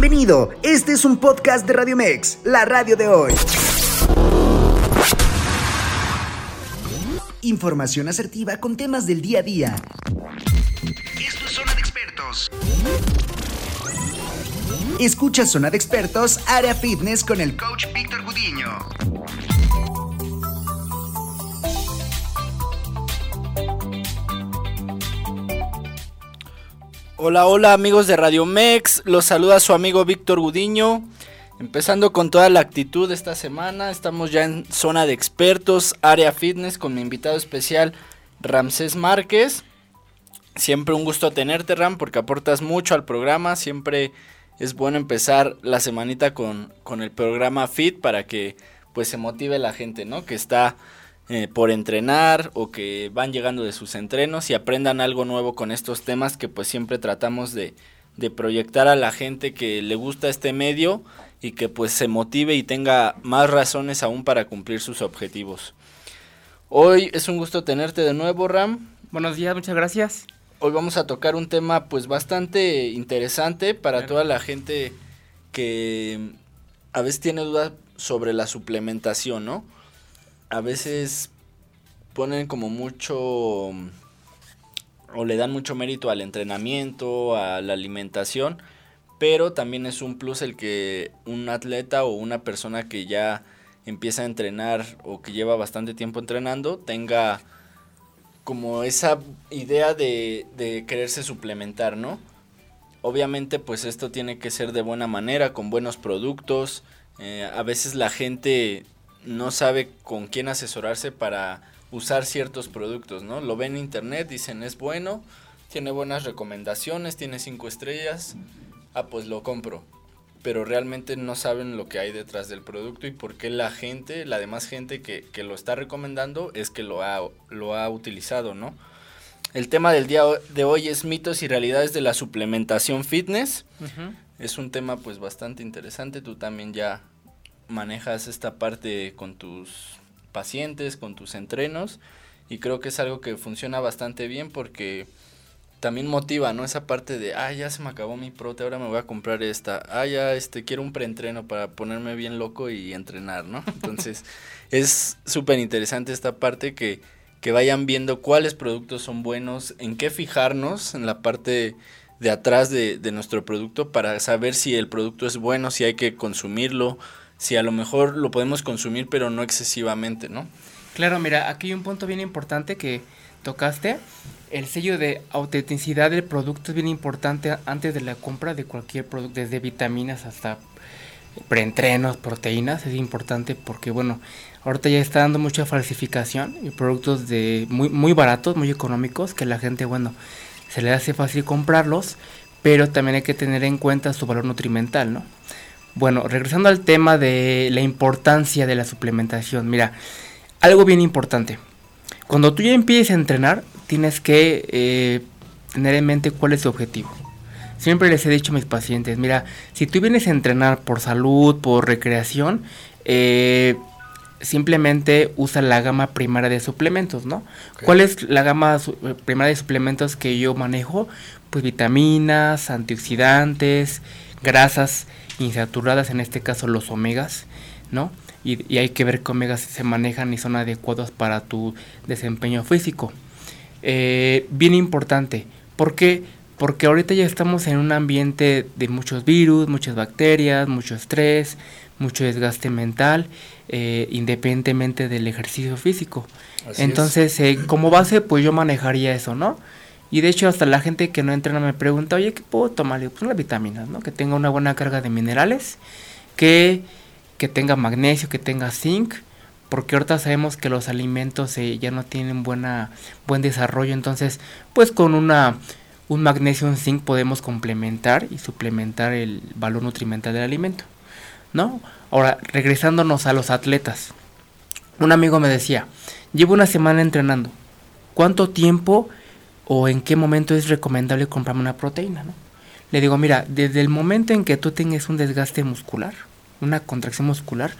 Bienvenido, este es un podcast de Radio Mex, la radio de hoy. Información asertiva con temas del día a día. Esto es Zona de Expertos. Escucha Zona de Expertos, Área Fitness con el coach Víctor Gudiño. Hola, hola amigos de Radio Mex, los saluda su amigo Víctor Gudiño. Empezando con toda la actitud esta semana, estamos ya en zona de expertos, área fitness con mi invitado especial Ramsés Márquez. Siempre un gusto tenerte Ram porque aportas mucho al programa, siempre es bueno empezar la semanita con, con el programa Fit para que pues se motive la gente, ¿no? Que está eh, por entrenar o que van llegando de sus entrenos y aprendan algo nuevo con estos temas que pues siempre tratamos de, de proyectar a la gente que le gusta este medio y que pues se motive y tenga más razones aún para cumplir sus objetivos. Hoy es un gusto tenerte de nuevo, Ram. Buenos días, muchas gracias. Hoy vamos a tocar un tema pues bastante interesante para toda la gente que a veces tiene dudas sobre la suplementación, ¿no? A veces ponen como mucho o le dan mucho mérito al entrenamiento, a la alimentación, pero también es un plus el que un atleta o una persona que ya empieza a entrenar o que lleva bastante tiempo entrenando tenga como esa idea de, de quererse suplementar, ¿no? Obviamente pues esto tiene que ser de buena manera, con buenos productos. Eh, a veces la gente no sabe con quién asesorarse para usar ciertos productos, ¿no? Lo ven en internet, dicen es bueno, tiene buenas recomendaciones, tiene cinco estrellas, ah, pues lo compro. Pero realmente no saben lo que hay detrás del producto y por qué la gente, la demás gente que, lo está recomendando es que lo ha, lo ha utilizado, ¿no? El tema del día de hoy es mitos y realidades de la suplementación fitness. Es un tema pues bastante interesante, tú también ya manejas esta parte con tus pacientes, con tus entrenos y creo que es algo que funciona bastante bien porque también motiva, ¿no? Esa parte de, ah, ya se me acabó mi prote, ahora me voy a comprar esta. Ah, ya, este, quiero un preentreno para ponerme bien loco y entrenar, ¿no? Entonces, es súper interesante esta parte que, que vayan viendo cuáles productos son buenos, en qué fijarnos en la parte de atrás de, de nuestro producto para saber si el producto es bueno, si hay que consumirlo, si a lo mejor lo podemos consumir, pero no excesivamente, ¿no? Claro, mira, aquí hay un punto bien importante que tocaste. El sello de autenticidad del producto es bien importante antes de la compra de cualquier producto, desde vitaminas hasta preentrenos, proteínas, es importante porque, bueno, ahorita ya está dando mucha falsificación y productos de muy, muy baratos, muy económicos, que la gente, bueno, se le hace fácil comprarlos, pero también hay que tener en cuenta su valor nutrimental, ¿no? Bueno, regresando al tema de la importancia de la suplementación, mira, algo bien importante. Cuando tú ya empieces a entrenar, tienes que eh, tener en mente cuál es tu objetivo. Siempre les he dicho a mis pacientes, mira, si tú vienes a entrenar por salud, por recreación, eh, simplemente usa la gama primaria de suplementos, ¿no? ¿Cuál es la gama eh, primaria de suplementos que yo manejo? Pues vitaminas, antioxidantes, grasas insaturadas, en este caso los omegas, ¿no? Y, hay que ver qué omegas se manejan y son adecuados para tu desempeño físico. Eh, bien importante, ¿por qué? Porque ahorita ya estamos en un ambiente de muchos virus, muchas bacterias, mucho estrés, mucho desgaste mental, eh, independientemente del ejercicio físico. Entonces, eh, como base, pues yo manejaría eso, ¿no? Y de hecho hasta la gente que no entrena me pregunta, oye, ¿qué puedo tomar? Pues unas vitaminas, ¿no? Que tenga una buena carga de minerales, que, que tenga magnesio, que tenga zinc, porque ahorita sabemos que los alimentos eh, ya no tienen buena, buen desarrollo, entonces pues con una, un magnesio, un zinc podemos complementar y suplementar el valor nutrimental del alimento, ¿no? Ahora, regresándonos a los atletas, un amigo me decía, llevo una semana entrenando, ¿cuánto tiempo o en qué momento es recomendable comprarme una proteína, ¿no? Le digo, mira, desde el momento en que tú tengas un desgaste muscular, una contracción muscular,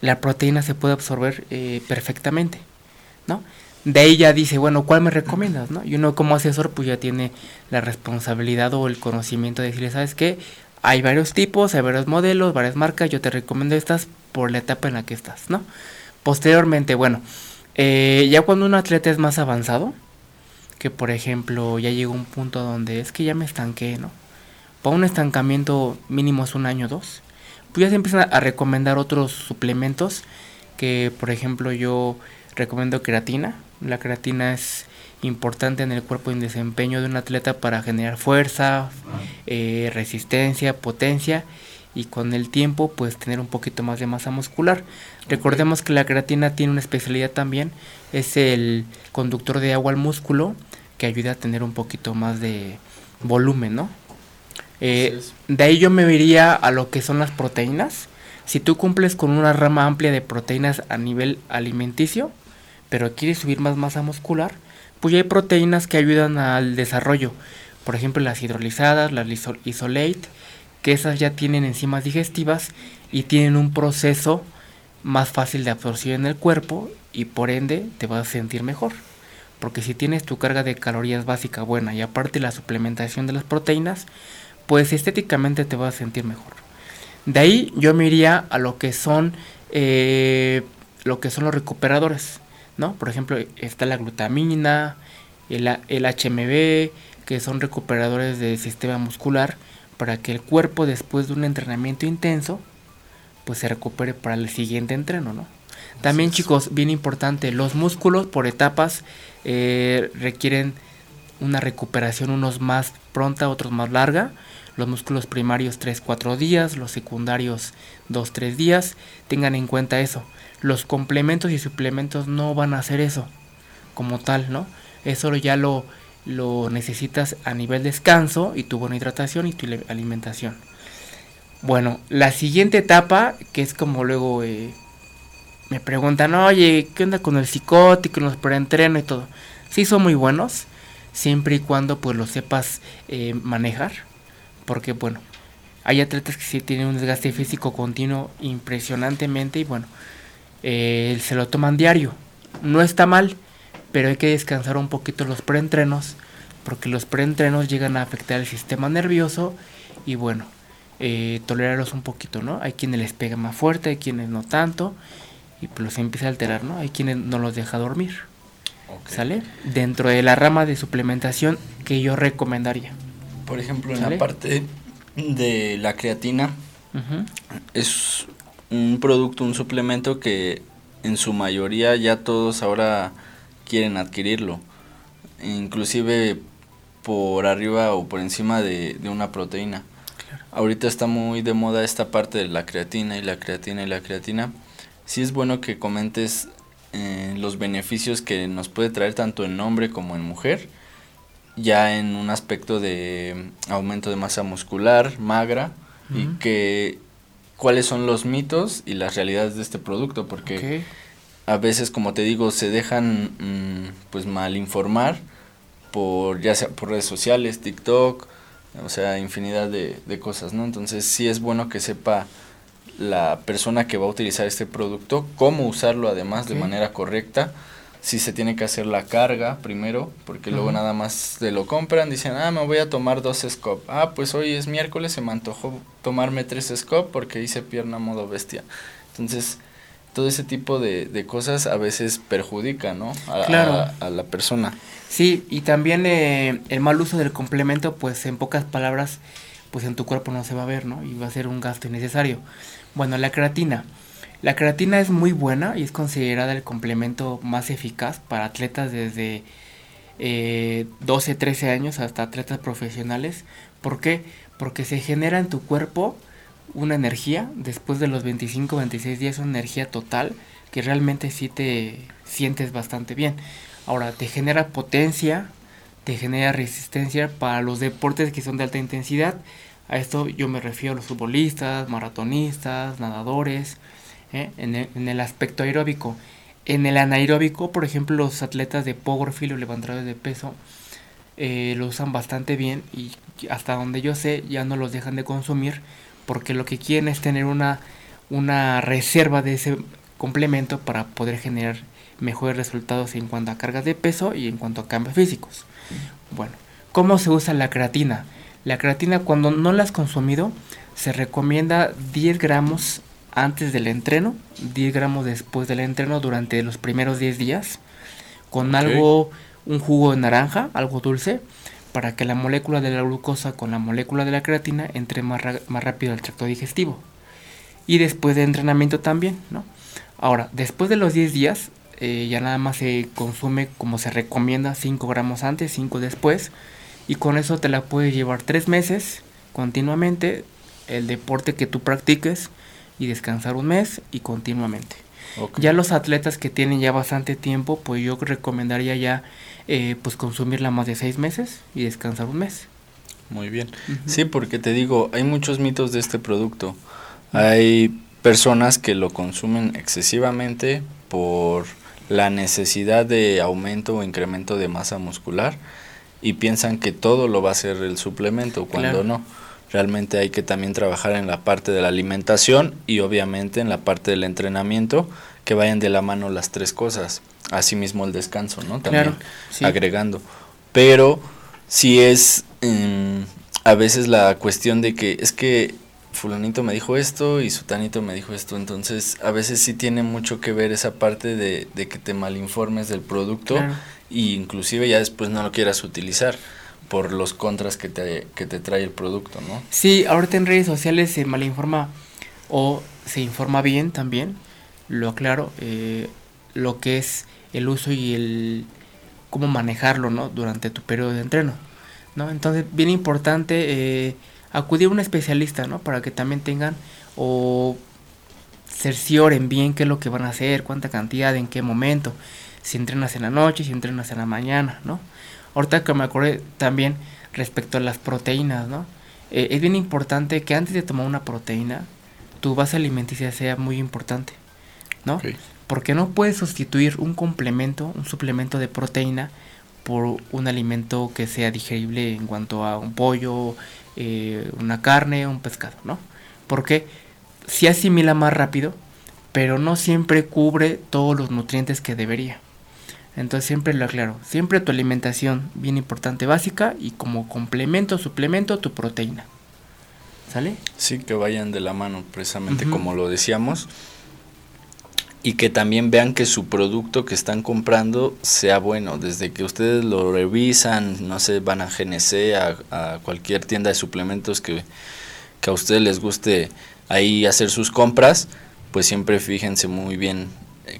la proteína se puede absorber eh, perfectamente, ¿no? De ahí ya dice, bueno, ¿cuál me recomiendas, no? Y uno como asesor pues ya tiene la responsabilidad o el conocimiento de decirle, ¿sabes qué? Hay varios tipos, hay varios modelos, varias marcas. Yo te recomiendo estas por la etapa en la que estás, ¿no? Posteriormente, bueno, eh, ya cuando un atleta es más avanzado, que por ejemplo ya llegó un punto donde es que ya me estanqué, ¿no? Para un estancamiento mínimo es un año o dos, pues ya se empiezan a recomendar otros suplementos que por ejemplo yo recomiendo creatina. La creatina es importante en el cuerpo y en desempeño de un atleta para generar fuerza, eh, resistencia, potencia y con el tiempo pues tener un poquito más de masa muscular. Recordemos que la creatina tiene una especialidad también, es el conductor de agua al músculo que ayuda a tener un poquito más de volumen, ¿no? Eh, de ahí yo me iría a lo que son las proteínas. Si tú cumples con una rama amplia de proteínas a nivel alimenticio, pero quieres subir más masa muscular, pues ya hay proteínas que ayudan al desarrollo. Por ejemplo, las hidrolizadas, las isolate, que esas ya tienen enzimas digestivas y tienen un proceso más fácil de absorción en el cuerpo y por ende te vas a sentir mejor. Porque si tienes tu carga de calorías básica buena y aparte la suplementación de las proteínas, pues estéticamente te vas a sentir mejor. De ahí yo me iría a lo que son eh, lo que son los recuperadores, ¿no? Por ejemplo, está la glutamina, el, el HMB, que son recuperadores del sistema muscular para que el cuerpo después de un entrenamiento intenso pues se recupere para el siguiente entreno, ¿no? También chicos, bien importante, los músculos por etapas eh, requieren una recuperación, unos más pronta, otros más larga. Los músculos primarios 3-4 días, los secundarios 2-3 días. Tengan en cuenta eso. Los complementos y suplementos no van a hacer eso como tal, ¿no? Eso ya lo, lo necesitas a nivel descanso y tu buena hidratación y tu alimentación. Bueno, la siguiente etapa, que es como luego eh, me preguntan, oye, ¿qué onda con el psicótico, los preentreno y todo? Sí son muy buenos, siempre y cuando pues lo sepas eh, manejar, porque bueno, hay atletas que sí tienen un desgaste físico continuo impresionantemente y bueno, eh, se lo toman diario. No está mal, pero hay que descansar un poquito los preentrenos, porque los preentrenos llegan a afectar el sistema nervioso y bueno, eh, tolerarlos un poquito, ¿no? Hay quienes les pega más fuerte, hay quienes no tanto, y pues los empieza a alterar, ¿no? Hay quienes no los deja dormir. ¿Sale? Dentro de la rama de suplementación que yo recomendaría. Por ejemplo, en la parte de la creatina, es un producto, un suplemento que en su mayoría ya todos ahora quieren adquirirlo. Inclusive por arriba o por encima de, de una proteína. Ahorita está muy de moda esta parte de la creatina y la creatina y la creatina. Sí es bueno que comentes eh, los beneficios que nos puede traer tanto en hombre como en mujer, ya en un aspecto de aumento de masa muscular, magra, y que cuáles son los mitos y las realidades de este producto, porque a veces, como te digo, se dejan mm, pues mal informar por ya sea por redes sociales, TikTok, o sea, infinidad de, de cosas, ¿no? Entonces sí es bueno que sepa la persona que va a utilizar este producto, cómo usarlo además de manera correcta, si se tiene que hacer la carga primero, porque luego nada más se lo compran, dicen, ah, me voy a tomar dos scope, ah, pues hoy es miércoles, se me antojó tomarme tres scope porque hice pierna modo bestia. Entonces, todo ese tipo de, de cosas a veces perjudica, ¿no? A, a, la persona. Sí, y también eh, el mal uso del complemento, pues en pocas palabras, pues en tu cuerpo no se va a ver, ¿no? Y va a ser un gasto innecesario. Bueno, la creatina. La creatina es muy buena y es considerada el complemento más eficaz para atletas desde eh, 12, 13 años hasta atletas profesionales. ¿Por qué? Porque se genera en tu cuerpo una energía después de los 25, 26 días, una energía total que realmente sí te sientes bastante bien. Ahora, te genera potencia, te genera resistencia para los deportes que son de alta intensidad a esto yo me refiero a los futbolistas, maratonistas, nadadores, ¿eh? en, el, aspecto aeróbico. En el anaeróbico, por ejemplo, los atletas de powerfield o levantadores de peso eh, lo usan bastante bien y hasta donde yo sé ya no los dejan de consumir porque lo que quieren es tener una, una reserva de ese complemento para poder generar mejores resultados en cuanto a cargas de peso y en cuanto a cambios físicos. Bueno, ¿cómo se usa la creatina? La creatina cuando no la has consumido se recomienda 10 gramos antes del entreno, 10 gramos después del entreno durante los primeros 10 días, con algo, un jugo de naranja, algo dulce, para que la molécula de la glucosa con la molécula de la creatina entre más, más rápido al tracto digestivo. Y después de entrenamiento también, ¿no? Ahora, después de los 10 días, eh, ya nada más se consume como se recomienda, 5 gramos antes, 5 después, y con eso te la puedes llevar 3 meses continuamente, el deporte que tú practiques, y descansar un mes y continuamente. Ya los atletas que tienen ya bastante tiempo, pues yo recomendaría ya eh, pues consumirla más de seis meses y descansar un mes. Muy bien. Sí, porque te digo, hay muchos mitos de este producto. Hay personas que lo consumen excesivamente por la necesidad de aumento o incremento de masa muscular y piensan que todo lo va a hacer el suplemento cuando no. Realmente hay que también trabajar en la parte de la alimentación y obviamente en la parte del entrenamiento, que vayan de la mano las tres cosas. Asimismo el descanso, ¿no? También agregando. Pero si es mm, a veces la cuestión de que es que fulanito me dijo esto y sutanito me dijo esto, entonces a veces sí tiene mucho que ver esa parte de, que te malinformes del producto e inclusive ya después no lo quieras utilizar por los contras que te, que te trae el producto, ¿no? Sí, ahorita en redes sociales se malinforma o se informa bien también, lo aclaro, eh, lo que es el uso y el cómo manejarlo, ¿no? Durante tu periodo de entreno, ¿no? Entonces, bien importante eh, acudir a un especialista, ¿no? Para que también tengan o cercioren bien qué es lo que van a hacer, cuánta cantidad, en qué momento, si entrenas en la noche, si entrenas en la mañana, ¿no? Ahorita que me acordé también respecto a las proteínas, ¿no? Eh, es bien importante que antes de tomar una proteína, tu base alimenticia sea muy importante, ¿no? Porque no puedes sustituir un complemento, un suplemento de proteína por un alimento que sea digerible en cuanto a un pollo, eh, una carne, un pescado, ¿no? Porque sí asimila más rápido, pero no siempre cubre todos los nutrientes que debería. Entonces siempre lo aclaro, siempre tu alimentación bien importante básica y como complemento, suplemento tu proteína. ¿Sale? Sí, que vayan de la mano, precisamente como lo decíamos. Y que también vean que su producto que están comprando sea bueno. Desde que ustedes lo revisan, no sé, van a GNC, a, a cualquier tienda de suplementos que, que a ustedes les guste ahí hacer sus compras, pues siempre fíjense muy bien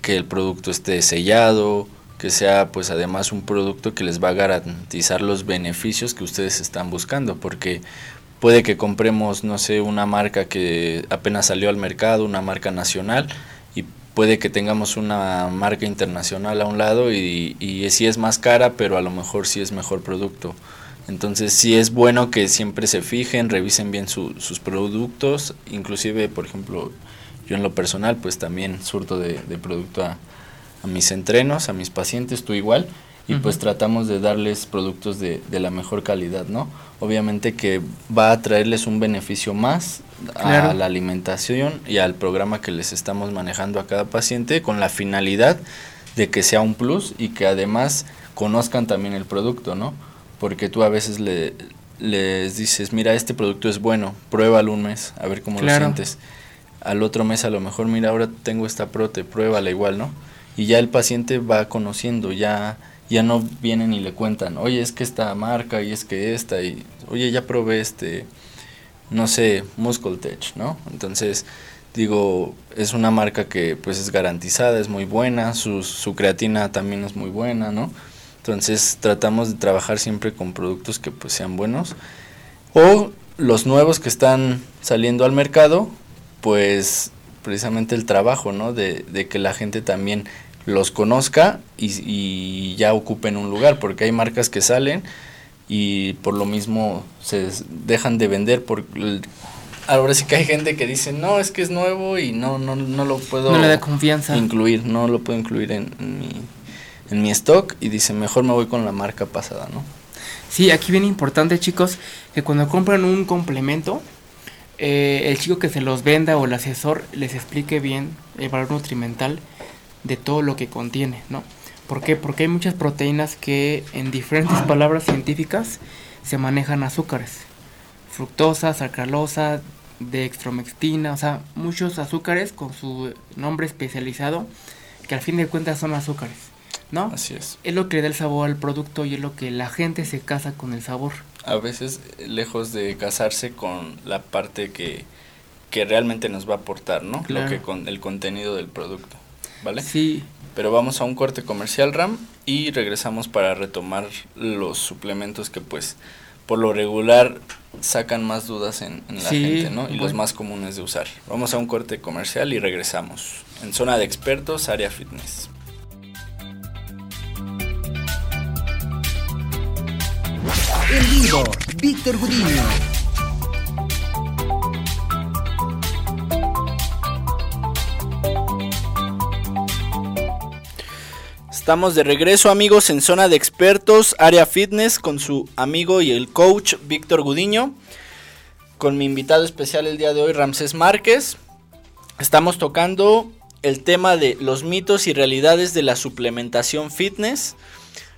que el producto esté sellado, que sea pues además un producto que les va a garantizar los beneficios que ustedes están buscando, porque puede que compremos, no sé, una marca que apenas salió al mercado, una marca nacional, puede que tengamos una marca internacional a un lado y, y sí es más cara, pero a lo mejor sí es mejor producto. Entonces sí es bueno que siempre se fijen, revisen bien sus productos, inclusive por ejemplo yo en lo personal pues también surto de, de producto a, a mis entrenos, a mis pacientes, tú igual, y pues tratamos de darles productos de, de, la mejor calidad, ¿no? Obviamente que va a traerles un beneficio más a la alimentación y al programa que les estamos manejando a cada paciente con la finalidad de que sea un plus y que además conozcan también el producto, ¿no? Porque tú a veces le, les dices, mira, este producto es bueno, pruébalo un mes, a ver cómo lo sientes. Al otro mes a lo mejor, mira, ahora tengo esta prote, pruébala igual, ¿no? y ya el paciente va conociendo, ya, ya no vienen y le cuentan, oye, es que esta marca y es que esta, y oye, ya probé este, no sé, Muscle Tech, ¿no? Entonces, digo, es una marca que pues es garantizada, es muy buena, su, su creatina también es muy buena, ¿no? Entonces tratamos de trabajar siempre con productos que pues sean buenos. O los nuevos que están saliendo al mercado, pues precisamente el trabajo, ¿no? De, de que la gente también los conozca y, ya ocupen un lugar, porque hay marcas que salen y por lo mismo se dejan de vender por ahora sí que hay gente que dice no es que es nuevo y no no no lo puedo no le da confianza incluir no lo puedo incluir en, mi en mi stock y dice mejor me voy con la marca pasada no sí aquí viene importante chicos que cuando compran un complemento eh, el chico que se los venda o el asesor les explique bien el valor nutrimental de todo lo que contiene, ¿no? ¿Por qué? Porque hay muchas proteínas que en diferentes palabras científicas se manejan azúcares, fructosa, sacarosa, dextromextina, o sea, muchos azúcares con su nombre especializado que al fin de cuentas son azúcares, ¿no? Así es. Es lo que le da el sabor al producto y es lo que la gente se casa con el sabor. A veces, lejos de casarse con la parte que, que realmente nos va a aportar, ¿no? Claro. Lo que con el contenido del producto, ¿vale? Sí, Pero vamos a un corte comercial, Ram, y regresamos para retomar los suplementos que pues por lo regular sacan más dudas en, en la Sí, gente, ¿no? Y los bueno. más comunes de usar. Vamos a un corte comercial y regresamos. En zona de expertos, área fitness. En vivo, Víctor Gudiño. Estamos de regreso amigos en zona de expertos, área fitness con su amigo y el coach Víctor Gudiño, con mi invitado especial el día de hoy Ramsés Márquez. Estamos tocando el tema de los mitos y realidades de la suplementación fitness.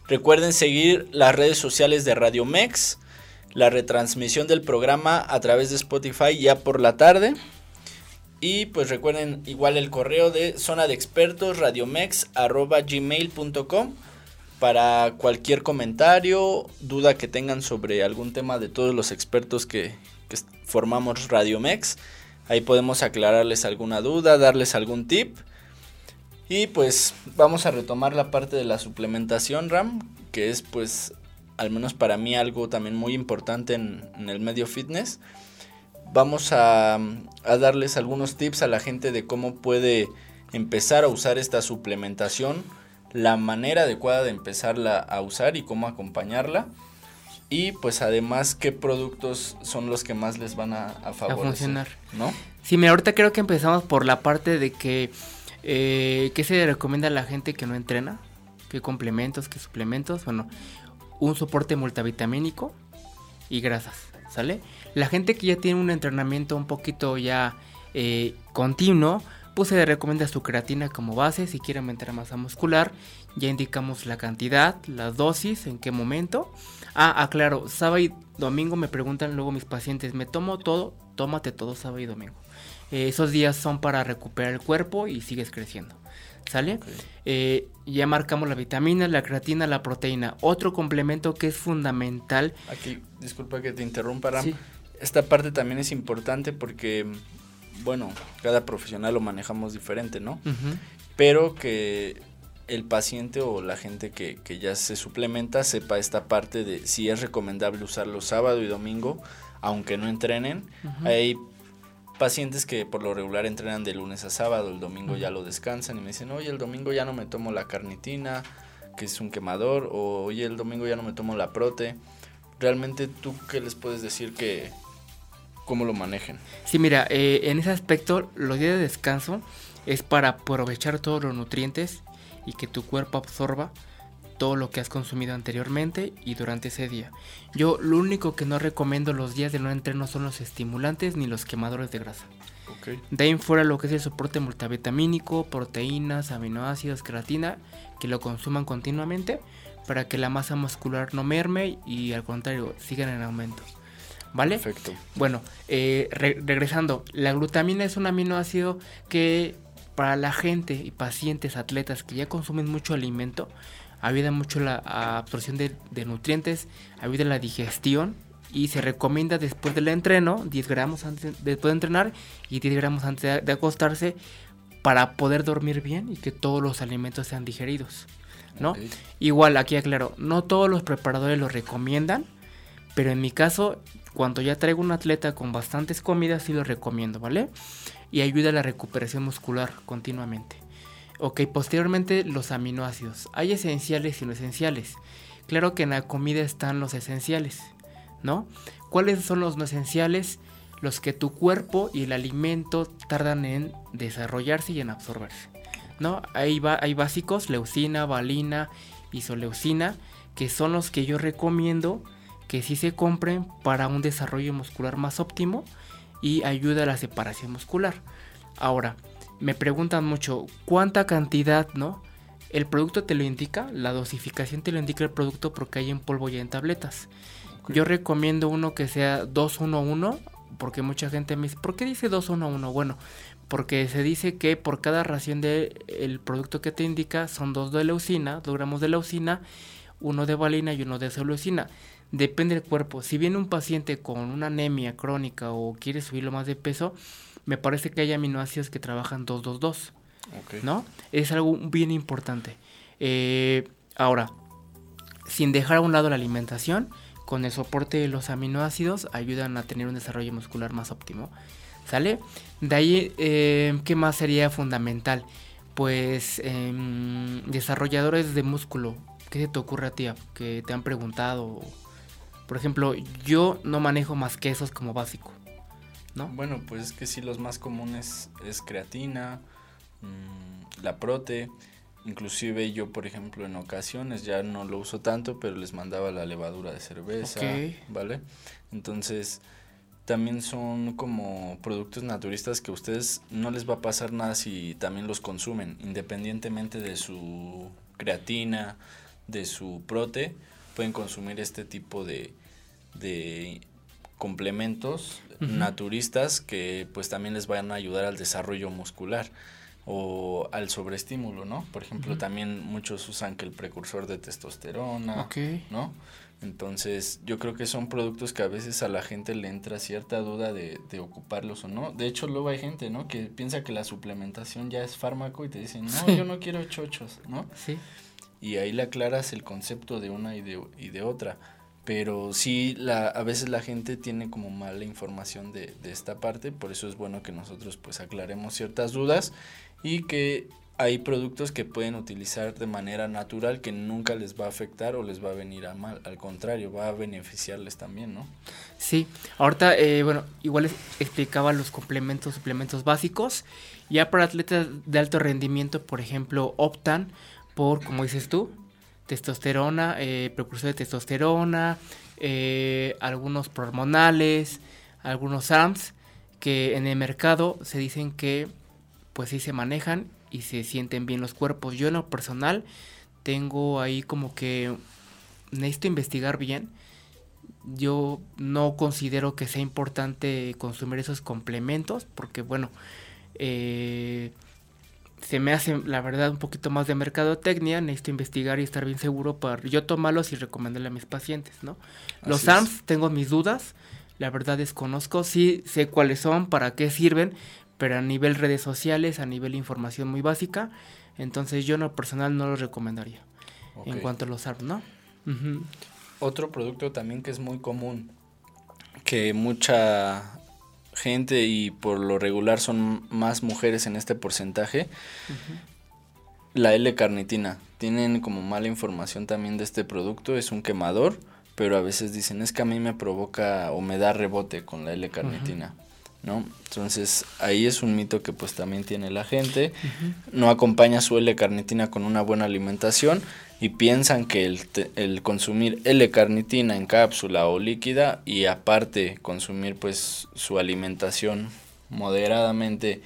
Recuerden seguir las redes sociales de Radio Mex, la retransmisión del programa a través de Spotify ya por la tarde. Y pues recuerden igual el correo de zona de expertos radiomex arroba gmail.com para cualquier comentario, duda que tengan sobre algún tema de todos los expertos que, que formamos Radiomex. Ahí podemos aclararles alguna duda, darles algún tip. Y pues vamos a retomar la parte de la suplementación RAM, que es pues al menos para mí algo también muy importante en, en el medio fitness vamos a, a darles algunos tips a la gente de cómo puede empezar a usar esta suplementación, la manera adecuada de empezarla a usar y cómo acompañarla. Y pues además qué productos son los que más les van a, a favorecer. funcionar. ¿No? Sí, mira, ahorita creo que empezamos por la parte de que, eh, ¿qué se le recomienda a la gente que no entrena? ¿Qué complementos, qué suplementos? Bueno, un soporte multivitamínico y grasas, ¿sale? La gente que ya tiene un entrenamiento un poquito ya eh, continuo, pues se recomienda su creatina como base si quiere aumentar masa muscular. Ya indicamos la cantidad, la dosis, en qué momento. Ah, aclaro, sábado y domingo me preguntan luego mis pacientes, ¿me tomo todo? Tómate todo sábado y domingo. Eh, esos días son para recuperar el cuerpo y sigues creciendo. ¿Sale? Eh, ya marcamos la vitamina, la creatina, la proteína. Otro complemento que es fundamental. Aquí, disculpa que te interrumpa, Ram. Sí. Esta parte también es importante porque, bueno, cada profesional lo manejamos diferente, ¿no? Pero que el paciente o la gente que, que ya se suplementa sepa esta parte de si es recomendable usarlo sábado y domingo, aunque no entrenen. Hay pacientes que por lo regular entrenan de lunes a sábado, el domingo ya lo descansan y me dicen, oye, el domingo ya no me tomo la carnitina, que es un quemador, o oye, el domingo ya no me tomo la prote. Realmente tú qué les puedes decir que cómo lo manejen. Sí, mira, eh, en ese aspecto, los días de descanso es para aprovechar todos los nutrientes y que tu cuerpo absorba todo lo que has consumido anteriormente y durante ese día. Yo lo único que no recomiendo los días de no entreno son los estimulantes ni los quemadores de grasa. Ok. De ahí en fuera lo que es el soporte multivitamínico, proteínas, aminoácidos, creatina, que lo consuman continuamente para que la masa muscular no merme y al contrario sigan en aumento. ¿Vale? Perfecto. Bueno, eh, re- regresando, la glutamina es un aminoácido que para la gente y pacientes, atletas que ya consumen mucho alimento, ayuda mucho la absorción de, de nutrientes, ayuda la digestión y se recomienda después del entreno, 10 gramos antes después de entrenar y 10 gramos antes de, de acostarse para poder dormir bien y que todos los alimentos sean digeridos, ¿no? Igual, aquí aclaro, no todos los preparadores lo recomiendan, pero en mi caso, cuando ya traigo un atleta con bastantes comidas, sí lo recomiendo, ¿vale? Y ayuda a la recuperación muscular continuamente. Ok, posteriormente los aminoácidos. Hay esenciales y no esenciales. Claro que en la comida están los esenciales, ¿no? ¿Cuáles son los no esenciales? Los que tu cuerpo y el alimento tardan en desarrollarse y en absorberse. ¿No? Hay, ba- hay básicos, leucina, valina, isoleucina, que son los que yo recomiendo que sí se compren para un desarrollo muscular más óptimo y ayuda a la separación muscular. Ahora, me preguntan mucho, ¿cuánta cantidad, no? El producto te lo indica, la dosificación te lo indica el producto porque hay en polvo y en tabletas. Yo recomiendo uno que sea 211, porque mucha gente me dice, ¿por qué dice 211? Bueno, porque se dice que por cada ración del el producto que te indica son dos de leucina, 2 gramos de leucina, uno de valina y uno de leucina. Depende del cuerpo. Si viene un paciente con una anemia crónica o quiere subirlo más de peso, me parece que hay aminoácidos que trabajan 222. Okay. ¿No? Es algo bien importante. Eh, ahora, sin dejar a un lado la alimentación, con el soporte de los aminoácidos ayudan a tener un desarrollo muscular más óptimo. ¿Sale? De ahí, eh, ¿qué más sería fundamental? Pues em, desarrolladores de músculo. ¿Qué se te ocurre a ti? Que te han preguntado. Por ejemplo, yo no manejo más quesos como básico. ¿No? Bueno, pues es que sí, los más comunes es creatina, mm, la prote, Inclusive yo, por ejemplo, en ocasiones ya no lo uso tanto, pero les mandaba la levadura de cerveza, ¿vale? Entonces, también son como productos naturistas que a ustedes no les va a pasar nada si también los consumen, independientemente de su creatina, de su prote, pueden consumir este tipo de, de complementos naturistas que pues también les van a ayudar al desarrollo muscular o al sobreestímulo, ¿no? Por ejemplo, también muchos usan que el precursor de testosterona, ¿no? Entonces, yo creo que son productos que a veces a la gente le entra cierta duda de, de, ocuparlos o no. De hecho, luego hay gente, ¿no? Que piensa que la suplementación ya es fármaco y te dicen, no, yo no quiero chochos, ¿no? Sí. Y ahí le aclaras el concepto de una y de, y de otra. Pero sí, la, a veces la gente tiene como mala información de, de esta parte, por eso es bueno que nosotros pues aclaremos ciertas dudas y que hay productos que pueden utilizar de manera natural que nunca les va a afectar o les va a venir a mal, al contrario, va a beneficiarles también, ¿no? Sí, ahorita, eh, bueno, igual explicaba los complementos, suplementos básicos, ya para atletas de alto rendimiento, por ejemplo, optan por, como dices tú, testosterona, eh, precursor de testosterona, eh, algunos hormonales, algunos ARMS, que en el mercado se dicen que pues sí se manejan y se sienten bien los cuerpos. Yo en lo personal tengo ahí como que necesito investigar bien. Yo no considero que sea importante consumir esos complementos porque bueno, eh, se me hace la verdad un poquito más de mercadotecnia, necesito investigar y estar bien seguro para yo tomarlos y recomendarle a mis pacientes, ¿no? Los ARMS tengo mis dudas, la verdad desconozco, sí sé cuáles son, para qué sirven, pero a nivel redes sociales, a nivel información muy básica, entonces yo en lo personal no lo recomendaría en cuanto a los ARP, ¿no? Otro producto también que es muy común, que mucha gente y por lo regular son más mujeres en este porcentaje, la L-carnitina. Tienen como mala información también de este producto, es un quemador, pero a veces dicen es que a mí me provoca o me da rebote con la L-carnitina. ¿no? Entonces ahí es un mito que pues también tiene la gente, no acompaña su L-carnitina con una buena alimentación y piensan que el, el consumir L-carnitina en cápsula o líquida y aparte consumir pues su alimentación moderadamente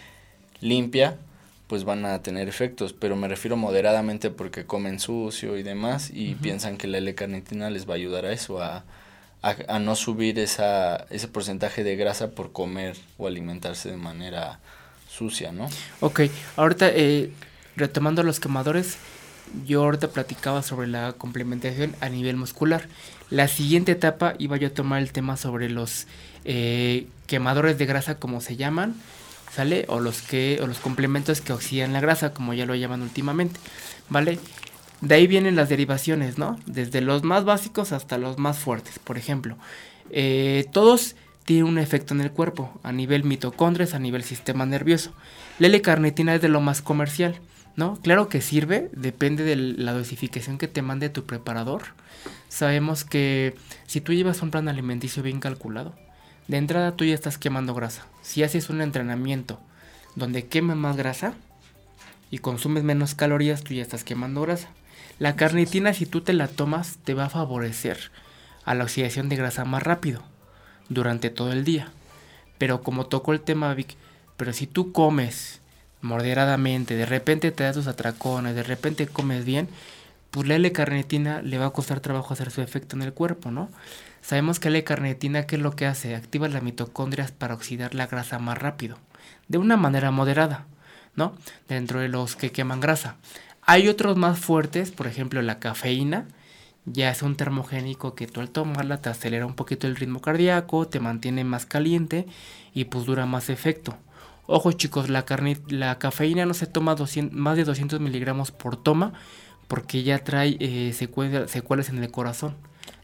limpia, pues van a tener efectos, pero me refiero moderadamente porque comen sucio y demás y piensan que la L-carnitina les va a ayudar a eso, a, a, no subir esa, ese porcentaje de grasa por comer o alimentarse de manera sucia, ¿no? Ok, ahorita eh, retomando los quemadores, yo ahorita platicaba sobre la complementación a nivel muscular. La siguiente etapa iba yo a tomar el tema sobre los eh, quemadores de grasa, como se llaman, ¿sale? O los que, o los complementos que oxidan la grasa, como ya lo llaman últimamente, ¿vale? De ahí vienen las derivaciones, ¿no? Desde los más básicos hasta los más fuertes. Por ejemplo, eh, todos tienen un efecto en el cuerpo, a nivel mitocondrias, a nivel sistema nervioso. La L-carnitina es de lo más comercial, ¿no? Claro que sirve, depende de la dosificación que te mande tu preparador. Sabemos que si tú llevas un plan alimenticio bien calculado, de entrada tú ya estás quemando grasa. Si haces un entrenamiento donde quemes más grasa y consumes menos calorías, tú ya estás quemando grasa. La carnitina, si tú te la tomas, te va a favorecer a la oxidación de grasa más rápido durante todo el día. Pero como tocó el tema, Vic, pero si tú comes moderadamente, de repente te das tus atracones, de repente comes bien, pues la L-carnitina le va a costar trabajo hacer su efecto en el cuerpo, ¿no? Sabemos que la L-carnitina, ¿qué es lo que hace? Activa las mitocondrias para oxidar la grasa más rápido, de una manera moderada, ¿no? Dentro de los que queman grasa. Hay otros más fuertes, por ejemplo la cafeína, ya es un termogénico que tú al tomarla te acelera un poquito el ritmo cardíaco, te mantiene más caliente y pues dura más efecto. Ojo chicos, la, la cafeína no se toma más de 200 miligramos por toma porque ya trae eh, secuelas, en el corazón,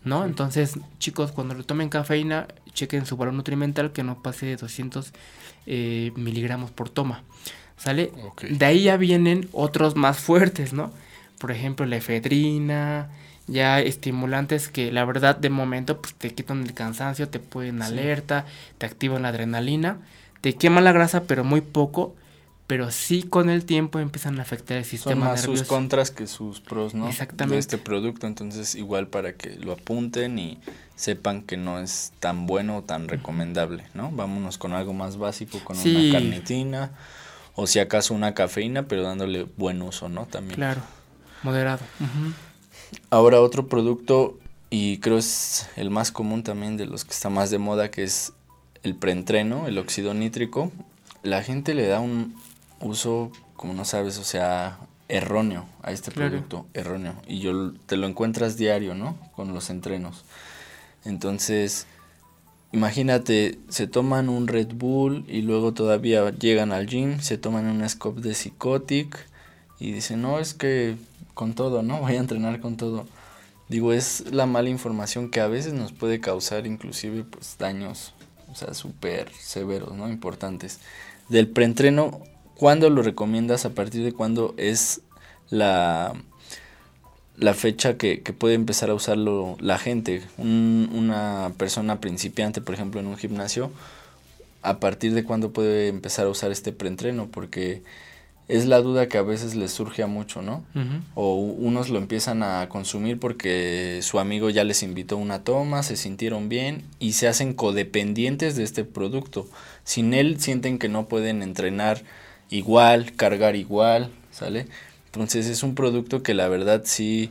¿no? Entonces chicos, cuando lo tomen cafeína, chequen su valor nutrimental que no pase de 200 eh, miligramos por toma, ¿sale? De ahí ya vienen otros más fuertes, ¿no? Por ejemplo, la efedrina, ya estimulantes que la verdad de momento pues, te quitan el cansancio, te pueden alerta, te activan la adrenalina, te queman la grasa pero muy poco, pero sí con el tiempo empiezan a afectar el sistema Son más sus contras que sus pros, ¿no? Exactamente. De este producto, entonces igual para que lo apunten y sepan que no es tan bueno o tan recomendable, ¿no? Vámonos con algo más básico, con una carnitina o si acaso una cafeína, pero dándole buen uso, ¿no? También. Claro, moderado. Ahora otro producto, y creo es el más común también de los que está más de moda, que es el preentreno, el óxido nítrico. La gente le da un uso, como no sabes, o sea, erróneo a este producto, erróneo. Y yo te lo encuentras diario, ¿no? Con los entrenos. Entonces, imagínate, se toman un Red Bull y luego todavía llegan al gym, se toman un scope de Psychotic y dicen, no, es que con todo, ¿no? Voy a entrenar con todo. Digo, es la mala información que a veces nos puede causar inclusive pues daños, o sea, súper severos, ¿no? Importantes. Del preentreno, ¿cuándo lo recomiendas? ¿A partir de cuándo es la, la fecha que, puede empezar a usarlo la gente? una persona principiante, por ejemplo, en un gimnasio, ¿a partir de cuándo puede empezar a usar este preentreno? Porque es la duda que a veces les surge a mucho, ¿no? O unos lo empiezan a consumir porque su amigo ya les invitó una toma, se sintieron bien y se hacen codependientes de este producto. Sin él sienten que no pueden entrenar igual, cargar igual, ¿sale? Entonces es un producto que la verdad sí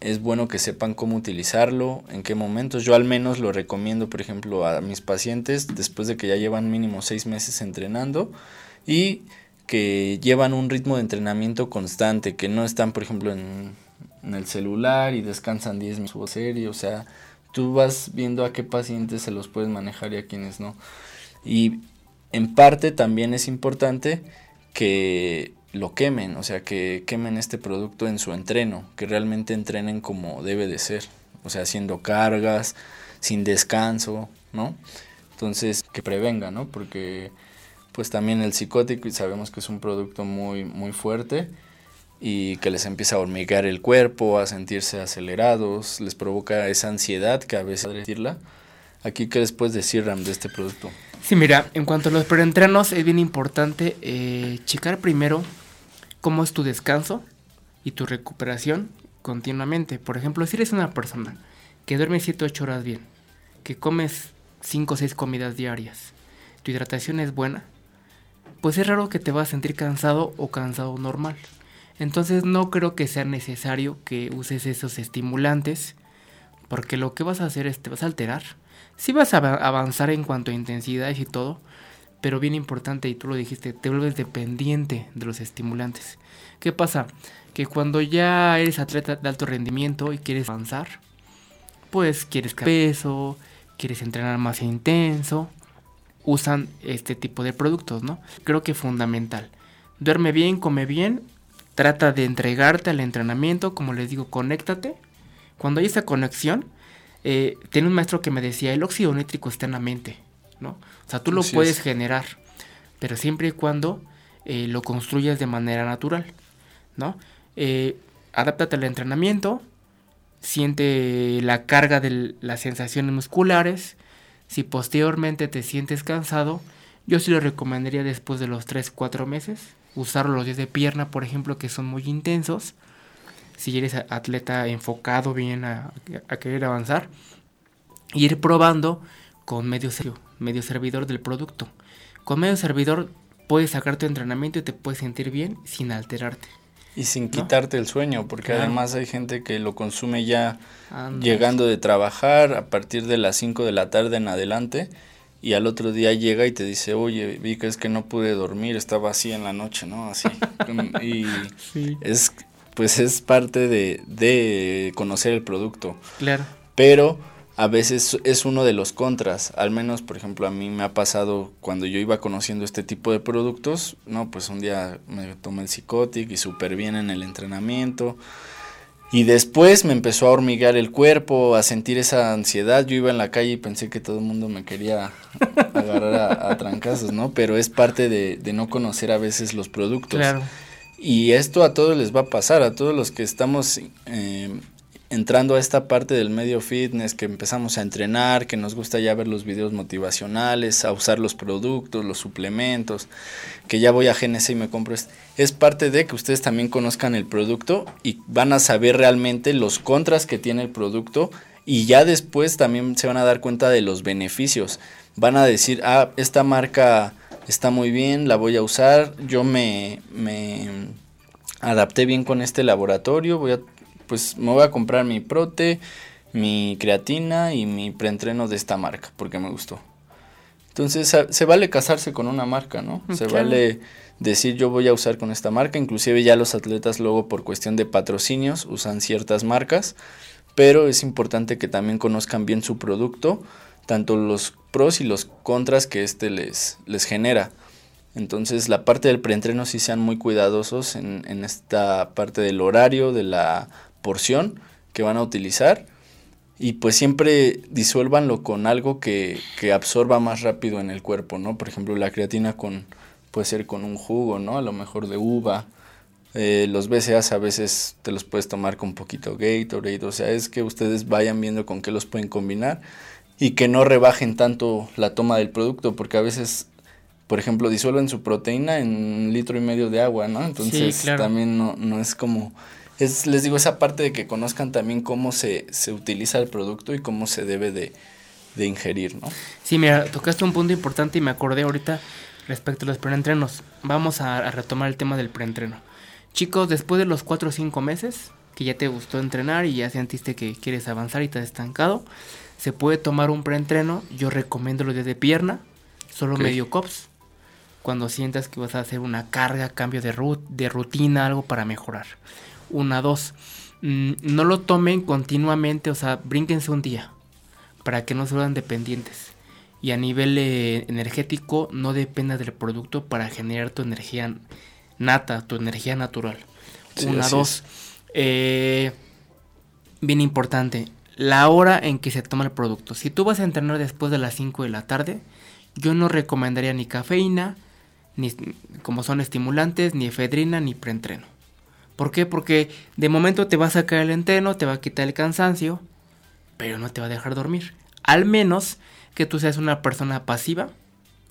es bueno que sepan cómo utilizarlo, en qué momentos. Yo al menos lo recomiendo, por ejemplo, a mis pacientes después de que ya llevan mínimo seis meses entrenando y que llevan un ritmo de entrenamiento constante, que no están, por ejemplo, en, el celular y descansan 10 minutos serie, o sea, tú vas viendo a qué pacientes se los puedes manejar y a quienes no. Y en parte también es importante que lo quemen, o sea, que quemen este producto en su entreno, que realmente entrenen como debe de ser, o sea, haciendo cargas, sin descanso, ¿no? Entonces, que prevenga, ¿no? Porque pues también el psicótico y sabemos que es un producto muy, muy fuerte y que les empieza a hormiguear el cuerpo, a sentirse acelerados, les provoca esa ansiedad que a veces decirla. Aquí, ¿qué les puedes decir, de este producto? Sí, mira, en cuanto a los preentrenos, es bien importante eh, checar primero cómo es tu descanso y tu recuperación continuamente. Por ejemplo, si eres una persona que duerme 7 8 horas bien, que comes 5 o 6 comidas diarias, tu hidratación es buena, pues es raro que te vas a sentir cansado o cansado normal. Entonces no creo que sea necesario que uses esos estimulantes, porque lo que vas a hacer es te vas a alterar. Sí vas a avanzar en cuanto a intensidades y todo, pero bien importante, y tú lo dijiste, te vuelves dependiente de los estimulantes. ¿Qué pasa? Que cuando ya eres atleta de alto rendimiento y quieres avanzar, pues quieres peso, quieres entrenar más intenso, usan este tipo de productos, ¿no? Creo que es fundamental. Duerme bien, come bien, trata de entregarte al entrenamiento, como les digo, conéctate. Cuando hay esa conexión, eh, tiene un maestro que me decía, el óxido nítrico está en la mente, ¿no? O sea, tú lo puedes generar, pero siempre y cuando eh, lo construyas de manera natural, ¿no? Eh, adáptate al entrenamiento, siente la carga de las sensaciones musculares, si posteriormente te sientes cansado, yo sí lo recomendaría después de los 3-4 meses. Usar los días de pierna, por ejemplo, que son muy intensos. Si eres atleta enfocado bien a, querer avanzar. Ir probando con medio servidor del producto. Con medio servidor puedes sacar tu entrenamiento y te puedes sentir bien sin alterarte. Y sin ¿no? quitarte el sueño, porque Claro. además hay gente que lo consume ya llegando de trabajar a partir de las 5 de la tarde en adelante y al otro día llega y te dice, oye, vi que es que no pude dormir, estaba así en la noche, ¿no? Así. Y Sí, es, pues es parte de, de conocer el producto, claro. pero a veces es uno de los contras, al menos, por ejemplo, a mí me ha pasado cuando yo iba conociendo este tipo de productos, no, pues un día me tomé el Psicotic y súper bien en el entrenamiento, y después me empezó a hormiguear el cuerpo, a sentir esa ansiedad. Yo iba en la calle y pensé que todo el mundo me quería agarrar a, a trancazos, ¿no? Pero es parte de, de no conocer a veces los productos. Claro. Y esto a todos les va a pasar, a todos los que estamos eh, entrando a esta parte del medio fitness, que empezamos a entrenar, que nos gusta ya ver los videos motivacionales, a usar los productos, los suplementos, que ya voy a GNC y me compro. este. Es parte de que ustedes también conozcan el producto y van a saber realmente los contras que tiene el producto y ya después también se van a dar cuenta de los beneficios. Van a decir, ah, esta marca está muy bien, la voy a usar, yo me, me adapté bien con este laboratorio, voy a, pues me voy a comprar mi prote, mi creatina y mi preentreno de esta marca, porque me gustó. Entonces se vale casarse con una marca, ¿no? Se Claro. vale decir yo voy a usar con esta marca, inclusive ya los atletas luego por cuestión de patrocinios usan ciertas marcas, pero es importante que también conozcan bien su producto, tanto los pros y los contras que este les, les genera. Entonces la parte del preentreno sí sean muy cuidadosos en, en esta parte del horario, de la porción que van a utilizar. Y pues siempre disuélvanlo con algo que, que absorba más rápido en el cuerpo, ¿no? Por ejemplo, la creatina con, puede ser con un jugo, ¿no? A lo mejor de uva. Eh, los BCAAs a veces te los puedes tomar con poquito Gatorade. O sea, es que ustedes vayan viendo con qué los pueden combinar y que no rebajen tanto la toma del producto, porque a veces, por ejemplo, disuelven su proteína en un litro y medio de agua, ¿no? Entonces claro. también no, no es como... Es, les digo, esa parte de que conozcan también cómo se, se utiliza el producto y cómo se debe de, de ingerir, ¿no? Sí, mira, tocaste un punto importante y me acordé ahorita respecto a los preentrenos. Vamos a, a retomar el tema del preentreno. Chicos, después de los 4 o 5 meses que ya te gustó entrenar y ya sentiste que quieres avanzar y te has estancado, se puede tomar un preentreno. Yo recomiendo los días de pierna, solo Ok. medio cops. Cuando sientas que vas a hacer una carga, cambio de, rut- de rutina, algo para mejorar. Una, dos. Mm, no lo tomen continuamente, o sea, brínquense un día para que no se vuelvan dependientes. Y a nivel eh, energético, no dependas del producto para generar tu energía nata, tu energía natural. Sí, Una, dos. eh, bien importante, la hora en que se toma el producto. Si tú vas a entrenar después de las 5 de la tarde, yo no recomendaría ni cafeína, ni como son estimulantes, ni efedrina, ni preentreno. ¿Por qué? Porque de momento te va a sacar el entreno, te va a quitar el cansancio, pero no te va a dejar dormir. Al menos que tú seas una persona pasiva,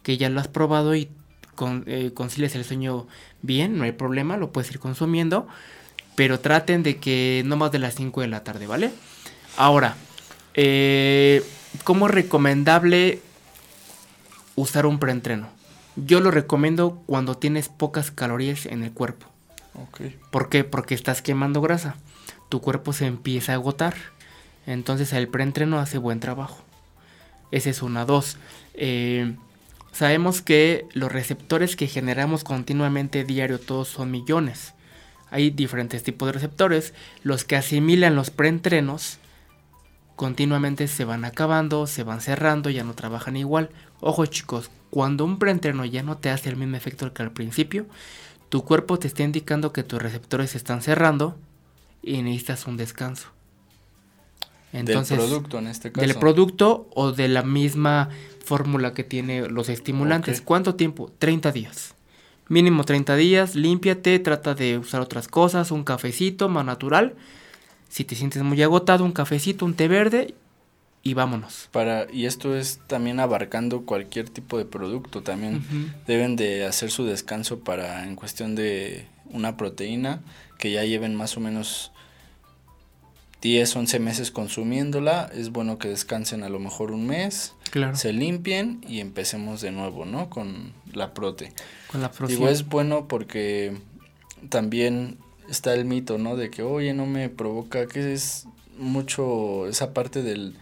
que ya lo has probado y con, eh, el sueño bien, no hay problema, lo puedes ir consumiendo, pero traten de que no más de las 5 de la tarde, ¿vale? Ahora, eh, ¿cómo es recomendable usar un preentreno? Yo lo recomiendo cuando tienes pocas calorías en el cuerpo. ¿Por qué? Porque estás quemando grasa. Tu cuerpo se empieza a agotar. Entonces el preentreno hace buen trabajo. Esa es una. Dos. eh, sabemos que los receptores que generamos continuamente diario todos son millones. Hay diferentes tipos de receptores. Los que asimilan los preentrenos continuamente se van acabando, se van cerrando, ya no trabajan igual. Ojo chicos, cuando un preentreno ya no te hace el mismo efecto que al principio, tu cuerpo te está indicando que tus receptores se están cerrando y necesitas un descanso. Entonces, del producto en este caso. del producto o de la misma fórmula que tiene los estimulantes. ¿Cuánto tiempo? 30 días. Mínimo 30 días, límpiate, trata de usar otras cosas, un cafecito más natural. Si te sientes muy agotado, un cafecito, un té verde y vámonos. Para, y esto es también abarcando cualquier tipo de producto. También deben de hacer su descanso para, en cuestión de una proteína, que ya lleven más o menos 10, 11 meses consumiéndola. Es bueno que descansen a lo mejor un mes, Claro. se limpien y empecemos de nuevo, ¿no? Con la prote. Con la Digo, próxima. es bueno porque también está el mito, ¿no? De que, oye, no me provoca, que es mucho esa parte del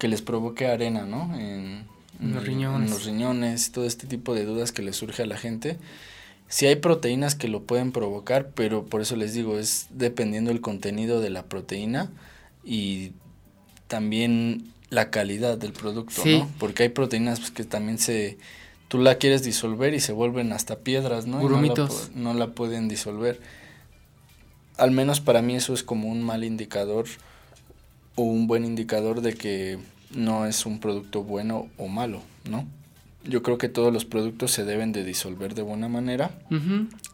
que les provoque arena, ¿no? En, los riñones. En los riñones, todo este tipo de dudas que le surge a la gente. Sí hay proteínas que lo pueden provocar, pero por eso les digo, es dependiendo el contenido de la proteína y también la calidad del producto, ¿no? Porque hay proteínas pues, que también se tú la quieres disolver y se vuelven hasta piedras, ¿no? no la, no la pueden disolver. Al menos para mí eso es como un mal indicador o un buen indicador de que no es un producto bueno o malo, ¿no? Yo creo que todos los productos se deben de disolver de buena manera.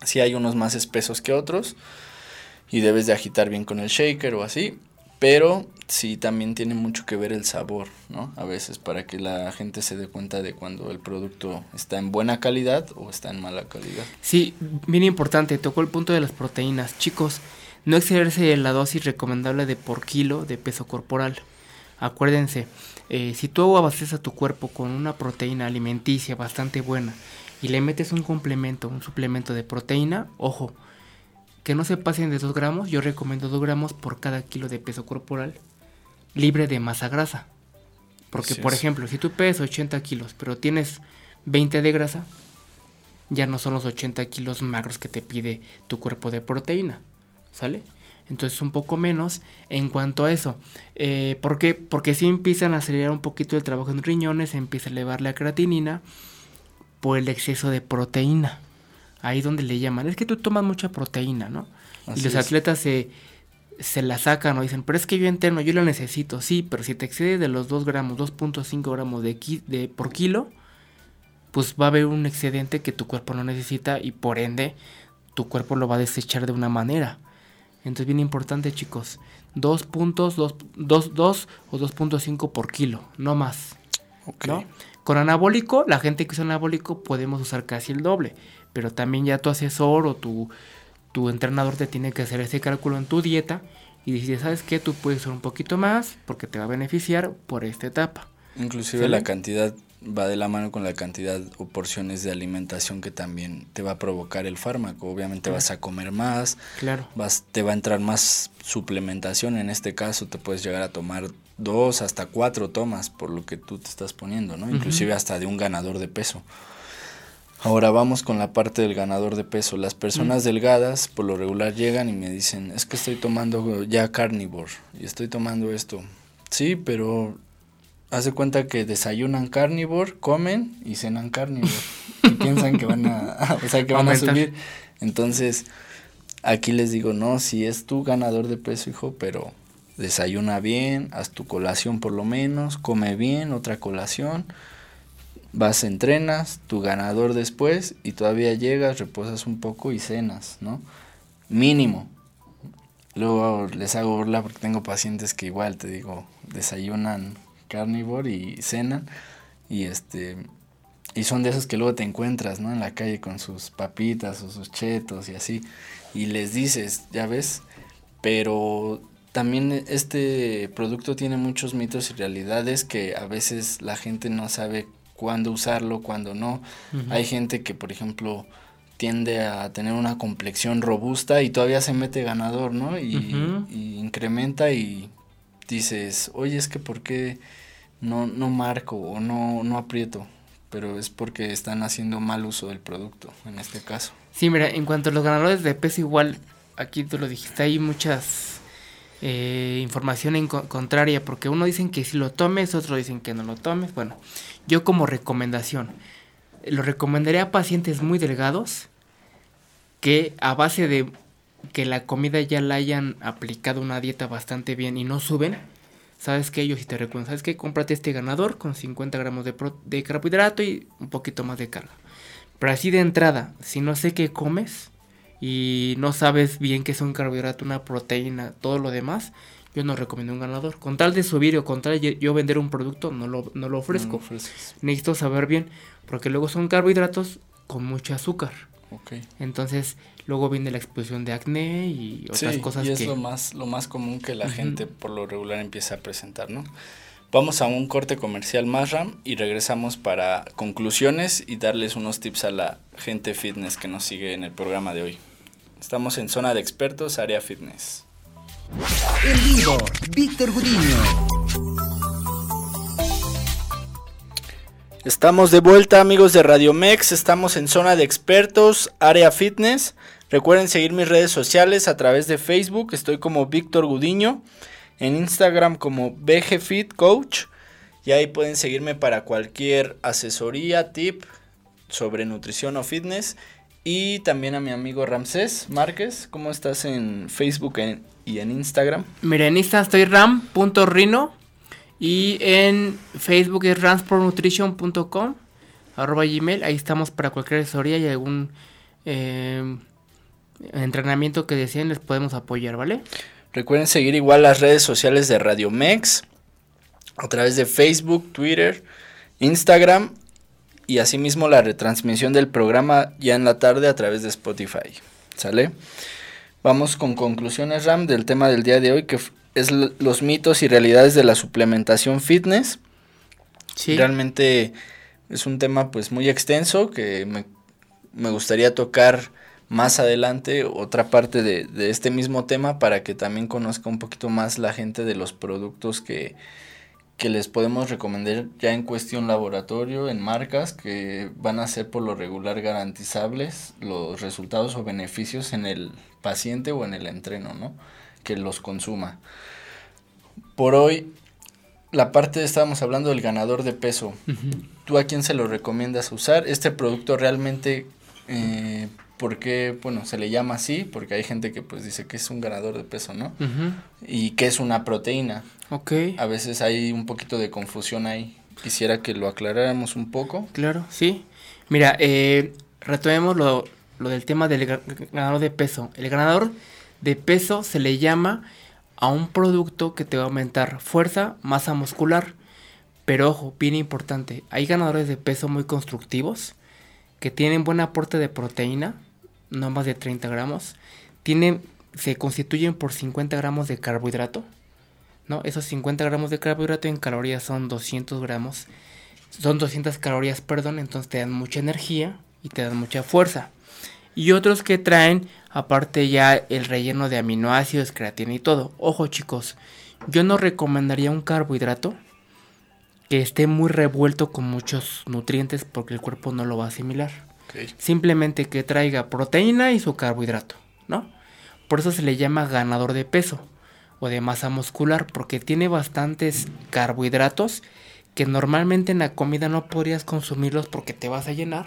Si hay unos más espesos que otros y debes de agitar bien con el shaker o así, pero sí también tiene mucho que ver el sabor, ¿no? A veces para que la gente se dé cuenta de cuando el producto está en buena calidad o está en mala calidad. Sí, bien importante, tocó el punto de las proteínas. Chicos, no excederse la dosis recomendable de por kilo de peso corporal. Acuérdense, eh, si tú abasteces a tu cuerpo con una proteína alimenticia bastante buena y le metes un complemento, un suplemento de proteína, ojo, que no se pasen de 2 gramos, yo recomiendo 2 gramos por cada kilo de peso corporal libre de masa grasa. Porque, por ejemplo, si tú pesas 80 kilos, pero tienes 20 de grasa, ya no son los 80 kilos magros que te pide tu cuerpo de proteína. ¿Sale? Entonces un poco menos en cuanto a eso. Eh, ¿Por qué? Porque si empiezan a acelerar un poquito el trabajo en riñones, empieza a elevar la creatinina por el exceso de proteína. Ahí donde le llaman, es que tú tomas mucha proteína, ¿no? y los atletas se, se la sacan o dicen, pero es que yo interno, yo la necesito, sí, pero si te excede de los 2 gramos, 2.5 gramos de, de por kilo, pues va a haber un excedente que tu cuerpo no necesita y por ende tu cuerpo lo va a desechar de una manera. Entonces bien importante chicos, 2 puntos, 2, 2, o 2.5 por kilo, no más. ¿no? Con anabólico, la gente que usa anabólico podemos usar casi el doble pero también ya tu asesor o tu, tu entrenador te tiene que hacer ese cálculo en tu dieta y decir, ¿sabes qué? Tú puedes usar un poquito más porque te va a beneficiar por esta etapa. Inclusive la cantidad va de la mano con la cantidad o porciones de alimentación que también te va a provocar el fármaco. Obviamente vas a comer más, claro. vas, te va a entrar más suplementación. En este caso te puedes llegar a tomar dos hasta cuatro tomas por lo que tú te estás poniendo, ¿no? Inclusive hasta de un ganador de peso. Ahora vamos con la parte del ganador de peso. Las personas mm. delgadas por lo regular llegan y me dicen, es que estoy tomando ya carnivore y estoy tomando esto. Sí, pero hace cuenta que desayunan carnivore, comen y cenan carnivore y piensan que van a, o sea, que van a subir. Entonces, aquí les digo, no, si es tu ganador de peso, hijo, pero desayuna bien, haz tu colación por lo menos, come bien, otra colación vas, entrenas, tu ganador después y todavía llegas, reposas un poco y cenas, ¿no? Mínimo. Luego les hago burla porque tengo pacientes que igual, te digo, desayunan carnívoro y cenan y este y son de esos que luego te encuentras, ¿no? En la calle con sus papitas o sus chetos y así y les dices, ya ves, pero también este producto tiene muchos mitos y realidades que a veces la gente no sabe cuándo usarlo, cuándo no. Hay gente que, por ejemplo, tiende a tener una complexión robusta y todavía se mete ganador, ¿no? Y, incrementa y dices, oye, es que ¿por qué no, no marco o no, no aprieto? Pero es porque están haciendo mal uso del producto, en este caso. Sí, mira, en cuanto a los ganadores de peso igual, aquí tú lo dijiste, hay muchas eh, información contraria, porque uno dicen que si lo tomes, otros dicen que no lo tomes. Bueno, yo como recomendación, lo recomendaría a pacientes muy delgados que a base de que la comida ya la hayan aplicado una dieta bastante bien y no suben, ¿sabes qué? Yo si te recomiendo, ¿sabes qué? Cómprate este ganador con 50 gramos de, de carbohidrato y un poquito más de carga. Pero así de entrada, si no sé qué comes y no sabes bien qué es un carbohidrato, una proteína, todo lo demás, yo no recomiendo un ganador. Con tal de subir o con tal de yo vender un producto, no lo, no lo ofrezco. Necesito saber bien, porque luego son carbohidratos con mucho azúcar. Okay. Entonces, luego viene la exposición de acné y otras cosas y es lo más lo más común que la gente por lo regular empieza a presentar, ¿no? Vamos a un corte comercial más RAM y regresamos para conclusiones y darles unos tips a la gente fitness que nos sigue en el programa de hoy. Estamos en zona de expertos, área fitness. En vivo, Víctor Gudiño. Estamos de vuelta amigos de Radio Mex, estamos en zona de expertos, área fitness. Recuerden seguir mis redes sociales a través de Facebook, estoy como Víctor Gudiño, en Instagram como BG Fit Coach y ahí pueden seguirme para cualquier asesoría, tip sobre nutrición o fitness. Y también a mi amigo Ramsés Márquez, ¿cómo estás en Facebook y en Instagram? Mira, en Instagram estoy ram.rino y en Facebook es ransportnutrition.com, arroba gmail. Ahí estamos para cualquier asesoría y algún eh, entrenamiento que deseen les podemos apoyar, ¿vale? Recuerden seguir igual las redes sociales de Radio Mex a través de Facebook, Twitter, Instagram y asimismo la retransmisión del programa ya en la tarde a través de Spotify. ¿Sale? Vamos con conclusiones, Ram, del tema del día de hoy que es los mitos y realidades de la suplementación fitness. Sí. Realmente es un tema pues muy extenso que me, me gustaría tocar más adelante otra parte de, de, este mismo tema para que también conozca un poquito más la gente de los productos que, que les podemos recomendar ya en cuestión laboratorio, en marcas que van a ser por lo regular garantizables los resultados o beneficios en el paciente o en el entreno, ¿no? Que los consuma. Por hoy, la parte estábamos hablando del ganador de peso. ¿Tú a quién se lo recomiendas usar? Este producto realmente, eh, ¿por qué, bueno, se le llama así? Porque hay gente que pues dice que es un ganador de peso, ¿no? Y que es una proteína. Ok. A veces hay un poquito de confusión ahí. Quisiera que lo aclaráramos un poco. Claro, sí. Mira, eh, retomemos lo, lo del tema del ganador de peso. El ganador de peso se le llama a un producto que te va a aumentar fuerza, masa muscular. Pero ojo, bien importante, hay ganadores de peso muy constructivos que tienen buen aporte de proteína, no más de 30 gramos. Tienen, se constituyen por 50 gramos de carbohidrato. ¿no? Esos 50 gramos de carbohidrato en calorías son 200 gramos. Son 200 calorías, perdón, entonces te dan mucha energía y te dan mucha fuerza. Y otros que traen aparte ya el relleno de aminoácidos, creatina y todo. Ojo chicos, yo no recomendaría un carbohidrato que esté muy revuelto con muchos nutrientes porque el cuerpo no lo va a asimilar. Simplemente que traiga proteína y su carbohidrato, ¿no? Por eso se le llama ganador de peso o de masa muscular porque tiene bastantes carbohidratos que normalmente en la comida no podrías consumirlos porque te vas a llenar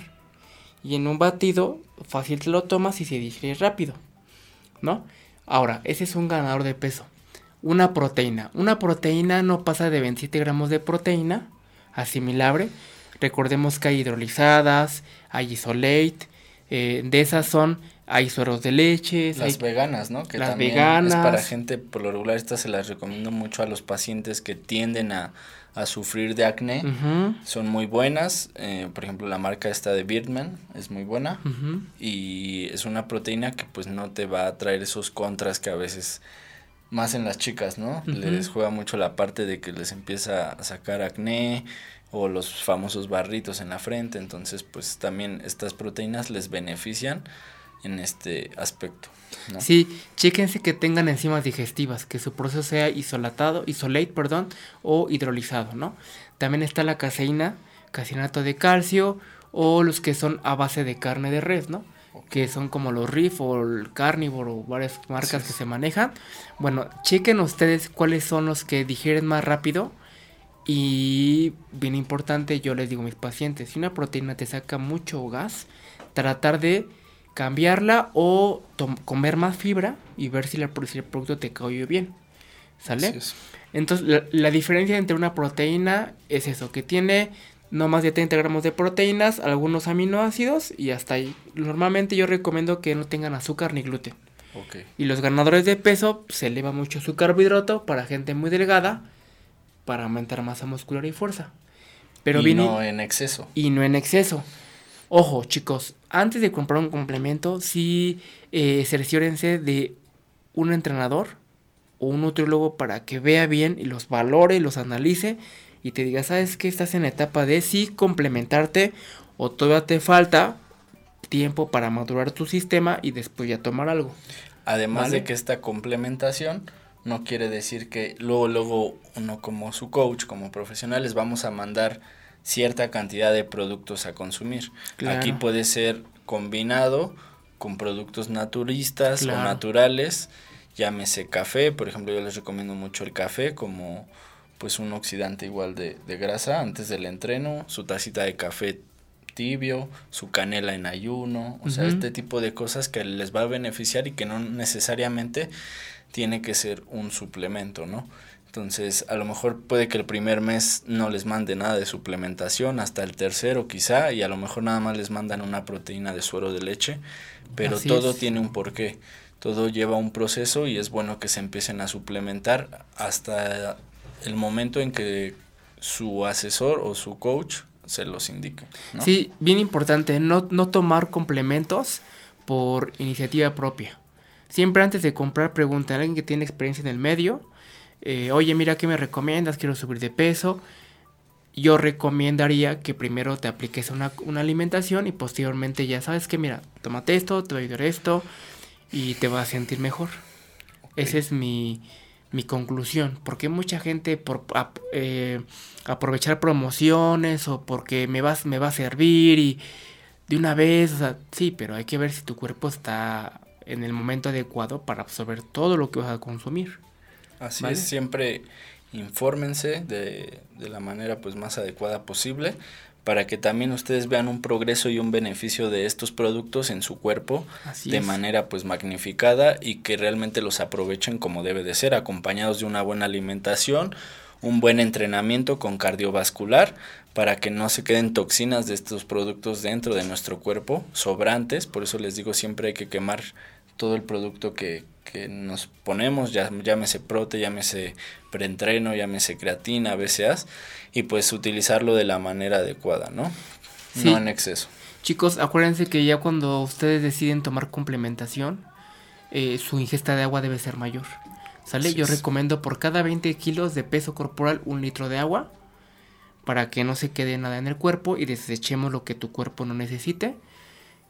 y en un batido fácil te lo tomas y se digiere rápido, ¿no? Ahora, ese es un ganador de peso. Una proteína. Una proteína no pasa de 27 gramos de proteína asimilable. Recordemos que hay hidrolizadas, hay isolate, eh, de esas son hay sueros de leche. Las veganas, ¿no? Que las veganas. Es para gente, por lo regular, estas se las recomiendo mucho a los pacientes que tienden a, a sufrir de acné. Son muy buenas. Eh, por ejemplo, la marca esta de Birdman es muy buena. Y es una proteína que pues no te va a traer esos contras que a veces, más en las chicas, ¿no? Les juega mucho la parte de que les empieza a sacar acné o los famosos barritos en la frente. Entonces, pues también estas proteínas les benefician en este aspecto. Sí, chéquense que tengan enzimas digestivas, que su proceso sea isolatado, isolate, perdón, o hidrolizado, ¿no? También está la caseína, caseinato de calcio, o los que son a base de carne de res, ¿no? Que son como los Riff o el Carnivore o varias marcas que se manejan. Bueno, chequen ustedes cuáles son los que digieren más rápido. Y bien importante, yo les digo a mis pacientes, si una proteína te saca mucho gas, tratar de cambiarla o comer más fibra y ver si, la, el producto te cayó bien. ¿Sale? Entonces, la, diferencia entre una proteína es eso, que tiene no más de 30 gramos de proteínas, algunos aminoácidos y hasta ahí. Normalmente yo recomiendo que no tengan azúcar ni gluten. Y los ganadores de peso se eleva mucho su carbohidrato para gente muy delgada para aumentar masa muscular y fuerza. Pero y no en exceso. Y no en exceso. Ojo, chicos, antes de comprar un complemento, sí eh, de un entrenador o un nutriólogo para que vea bien y los valore y los analice y te diga, ¿sabes qué? Estás en etapa de sí complementarte o todavía te falta tiempo para madurar tu sistema y después ya tomar algo. Además Vale. de que esta complementación no quiere decir que luego, luego uno como su coach, como profesional, les vamos a mandar cierta cantidad de productos a consumir. Claro. Aquí puede ser combinado con productos naturistas Claro. o naturales, llámese café, por ejemplo yo les recomiendo mucho el café como pues un oxidante igual de, de grasa antes del entreno, su tacita de café tibio, su canela en ayuno, o sea, este tipo de cosas que les va a beneficiar y que no necesariamente tiene que ser un suplemento, ¿no? Entonces, a lo mejor puede que el primer mes no les mande nada de suplementación, hasta el tercero quizá, y a lo mejor nada más les mandan una proteína de suero de leche, pero Así todo es. tiene un porqué, todo lleva un proceso y es bueno que se empiecen a suplementar hasta el momento en que su asesor o su coach se los indique. ¿no? Sí, bien importante, no, no tomar complementos por iniciativa propia. Siempre antes de comprar, pregunta a alguien que tiene experiencia en el medio. eh, Oye, mira, ¿qué me recomiendas? Quiero subir de peso. Yo recomendaría que primero te apliques una, una alimentación y posteriormente ya sabes que, mira, tómate esto, te va a ayudar esto y te vas a sentir mejor. Esa es mi, mi conclusión. Porque mucha gente por eh, aprovechar promociones o porque me, vas, me va a servir y de una vez, o sea, sí, pero hay que ver si tu cuerpo está en el momento adecuado para absorber todo lo que vas a consumir. Así ¿Vale? es, siempre infórmense de, de la manera pues más adecuada posible para que también ustedes vean un progreso y un beneficio de estos productos en su cuerpo Así de es. manera pues magnificada y que realmente los aprovechen como debe de ser, acompañados de una buena alimentación, un buen entrenamiento con cardiovascular para que no se queden toxinas de estos productos dentro de nuestro cuerpo, sobrantes, por eso les digo siempre hay que quemar todo el producto que, que nos ponemos, ya, llámese prote, llámese preentreno, llámese creatina, BCAAs, y pues utilizarlo de la manera adecuada, ¿no? Sí. No en exceso. Chicos, acuérdense que ya cuando ustedes deciden tomar complementación, eh, su ingesta de agua debe ser mayor. ¿Sale? Así Yo es. recomiendo por cada 20 kilos de peso corporal un litro de agua para que no se quede nada en el cuerpo y desechemos lo que tu cuerpo no necesite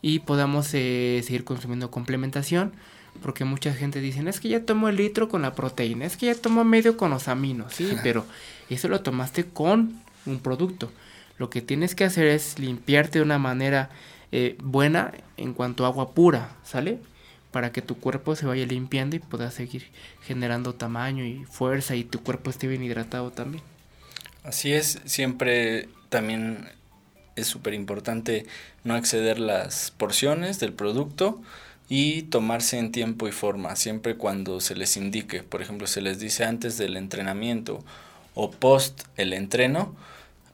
y podamos eh, seguir consumiendo complementación. Porque mucha gente dice, es que ya tomo el litro con la proteína, es que ya tomo medio con los aminos, sí, pero eso lo tomaste con un producto. Lo que tienes que hacer es limpiarte de una manera eh, buena en cuanto a agua pura, ¿sale? Para que tu cuerpo se vaya limpiando y pueda seguir generando tamaño y fuerza y tu cuerpo esté bien hidratado también. Así es, siempre también es súper importante no exceder las porciones del producto y tomarse en tiempo y forma, siempre cuando se les indique. Por ejemplo, se les dice antes del entrenamiento o post el entreno.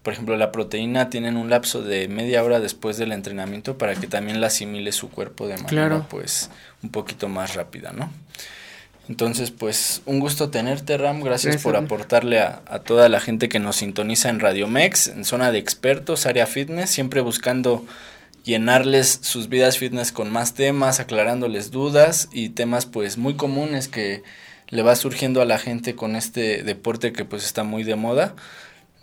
Por ejemplo, la proteína tienen un lapso de media hora después del entrenamiento para que también la asimile su cuerpo de manera Claro. pues un poquito más rápida, ¿no? Entonces, pues un gusto tenerte, Ram. Gracias, Gracias, por aportarle a, a toda la gente que nos sintoniza en Radio Mex, en zona de expertos, área fitness, siempre buscando llenarles sus vidas fitness con más temas, aclarándoles dudas y temas pues muy comunes que le va surgiendo a la gente con este deporte que pues está muy de moda.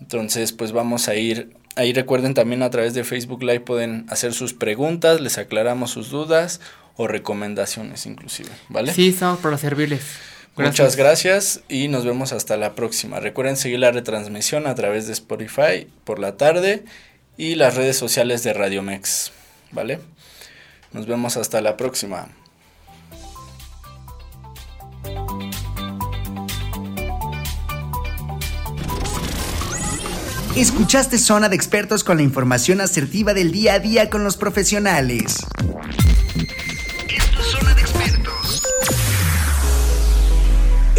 Entonces, pues vamos a ir ahí recuerden también a través de Facebook Live pueden hacer sus preguntas, les aclaramos sus dudas o recomendaciones inclusive, ¿vale? Sí, estamos para servirles. Muchas gracias y nos vemos hasta la próxima. Recuerden seguir la retransmisión a través de Spotify por la tarde y las redes sociales de Radio Mex, ¿vale? Nos vemos hasta la próxima. Escuchaste Zona de Expertos con la información asertiva del día a día con los profesionales.